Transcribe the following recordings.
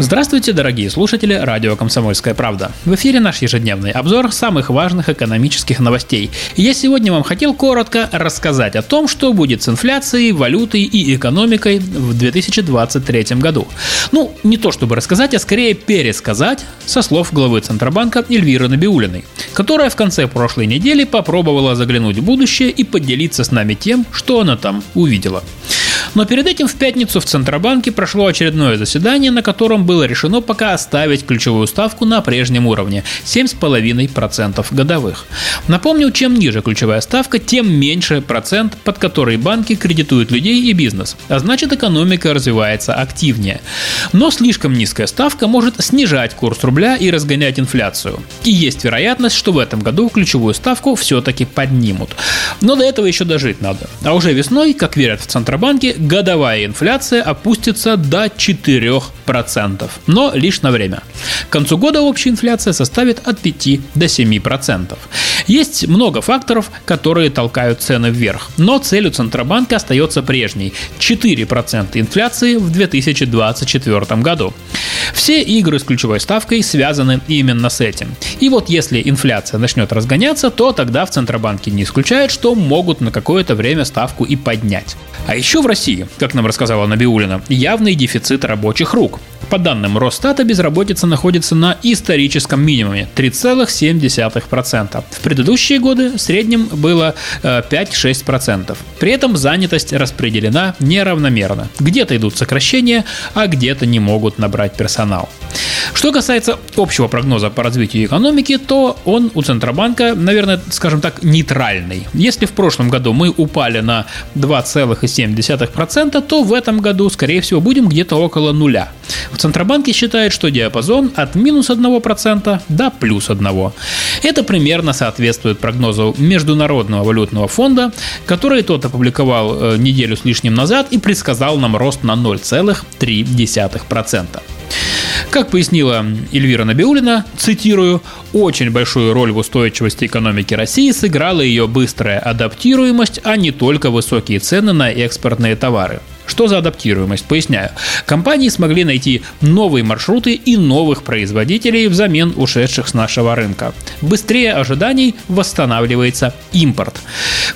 Здравствуйте, дорогие слушатели радио «Комсомольская правда». В эфире наш ежедневный обзор самых важных экономических новостей. Я сегодня вам хотел коротко рассказать о том, что будет с инфляцией, валютой и экономикой в 2023 году. Ну, не то чтобы рассказать, а скорее пересказать со слов главы Центробанка Эльвиры Набиулиной, которая в конце прошлой недели попробовала заглянуть в будущее и поделиться с нами тем, что она там увидела. Но перед этим в пятницу в Центробанке прошло очередное заседание, на котором было решено пока оставить ключевую ставку на прежнем уровне – 7,5% годовых. Напомню, чем ниже ключевая ставка, тем меньше процент, под который банки кредитуют людей и бизнес, а значит экономика развивается активнее. Но слишком низкая ставка может снижать курс рубля и разгонять инфляцию. И есть вероятность, что в этом году ключевую ставку все-таки поднимут. Но до этого еще дожить надо. А уже весной, как верят в Центробанке, годовая инфляция опустится до 4%, но лишь на время. К концу года общая инфляция составит от 5 до 7%. Есть много факторов, которые толкают цены вверх, но цель у Центробанка остается прежней – 4% инфляции в 2024 году. Все игры с ключевой ставкой связаны именно с этим. И вот если инфляция начнет разгоняться, то тогда в Центробанке не исключают, что могут на какое-то время ставку и поднять. А еще в России, как нам рассказала Набиулина, явный дефицит рабочих рук. По данным Росстата, безработица находится на историческом минимуме – 3,7%. В предыдущие годы в среднем было 5-6%. Э, При этом занятость распределена неравномерно. Где-то идут сокращения, а где-то не могут набрать персонал. Что касается общего прогноза по развитию экономики, то он у Центробанка, наверное, скажем так, нейтральный. Если в прошлом году мы упали на 2,7%, то в этом году, скорее всего, будем где-то около нуля. В Центробанке считают, что диапазон от минус 1% до плюс 1%. Это примерно соответствует прогнозу Международного валютного фонда, который тот опубликовал э, неделю с лишним назад и предсказал нам рост на 0,3%. Как пояснила Эльвира Набиулина, цитирую, «очень большую роль в устойчивости экономики России сыграла ее быстрая адаптируемость, а не только высокие цены на экспортные товары». Что за адаптируемость? Поясняю. Компании смогли найти новые маршруты и новых производителей взамен ушедших с нашего рынка. Быстрее ожиданий восстанавливается импорт.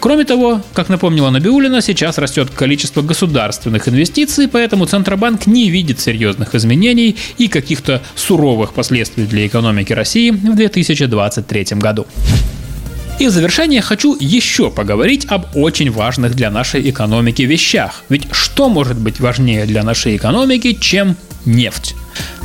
Кроме того, как напомнила Набиулина, сейчас растет количество государственных инвестиций, поэтому Центробанк не видит серьезных изменений и каких-то суровых последствий для экономики России в 2023 году. И в завершение хочу еще поговорить об очень важных для нашей экономики вещах. Ведь что может быть важнее для нашей экономики, чем нефть?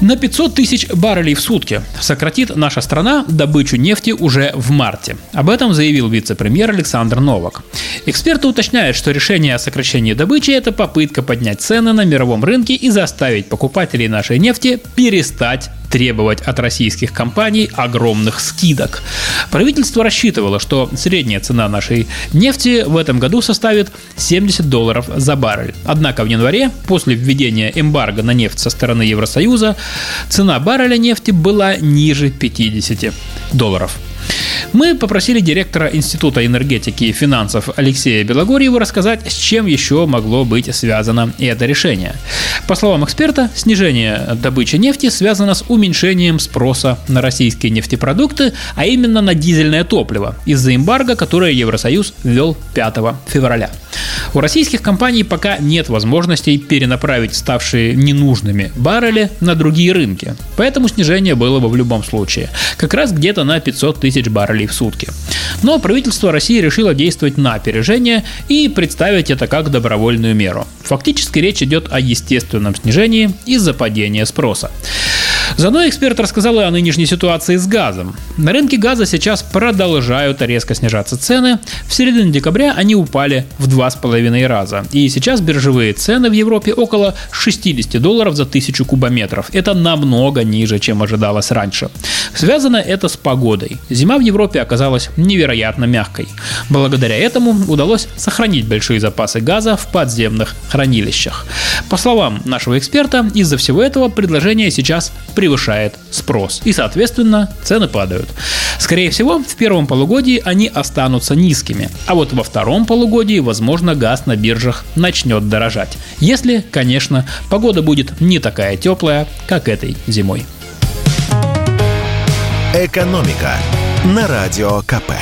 На 500 тысяч баррелей в сутки сократит наша страна добычу нефти уже в марте. Об этом заявил вице-премьер Александр Новак. Эксперты уточняют, что решение о сокращении добычи – это попытка поднять цены на мировом рынке и заставить покупателей нашей нефти перестать требовать от российских компаний огромных скидок. Правительство рассчитывало, что средняя цена нашей нефти в этом году составит 70 долларов за баррель. Однако в январе, после введения эмбарго на нефть со стороны Евросоюза, цена барреля нефти была ниже 50 долларов. Мы попросили директора Института энергетики и финансов Алексея Белогорьева рассказать, с чем еще могло быть связано это решение. По словам эксперта, снижение добычи нефти связано с уменьшением спроса на российские нефтепродукты, а именно на дизельное топливо из-за эмбарго, которое Евросоюз ввел 5 февраля. У российских компаний пока нет возможностей перенаправить ставшие ненужными баррели на другие рынки, поэтому снижение было бы в любом случае, как раз где-то на 500 тысяч баррелей в сутки. Но правительство России решило действовать на опережение и представить это как добровольную меру. Фактически речь идет о естественном снижении из-за падения спроса. Заодно эксперт рассказал и о нынешней ситуации с газом. На рынке газа сейчас продолжают резко снижаться цены. В середине декабря они упали в два с половиной раза. И сейчас биржевые цены в Европе около 60 долларов за тысячу кубометров. Это намного ниже, чем ожидалось раньше. Связано это с погодой. Зима в Европе оказалась невероятно мягкой. Благодаря этому удалось сохранить большие запасы газа в подземных хранилищах. По словам нашего эксперта, из-за всего этого предложение сейчас превышает спрос. И, соответственно, цены падают. Скорее всего, в первом полугодии они останутся низкими. А вот во втором полугодии, возможно, газ на биржах начнет дорожать. Если, конечно, погода будет не такая теплая, как этой зимой. «Экономика» на Радио КП.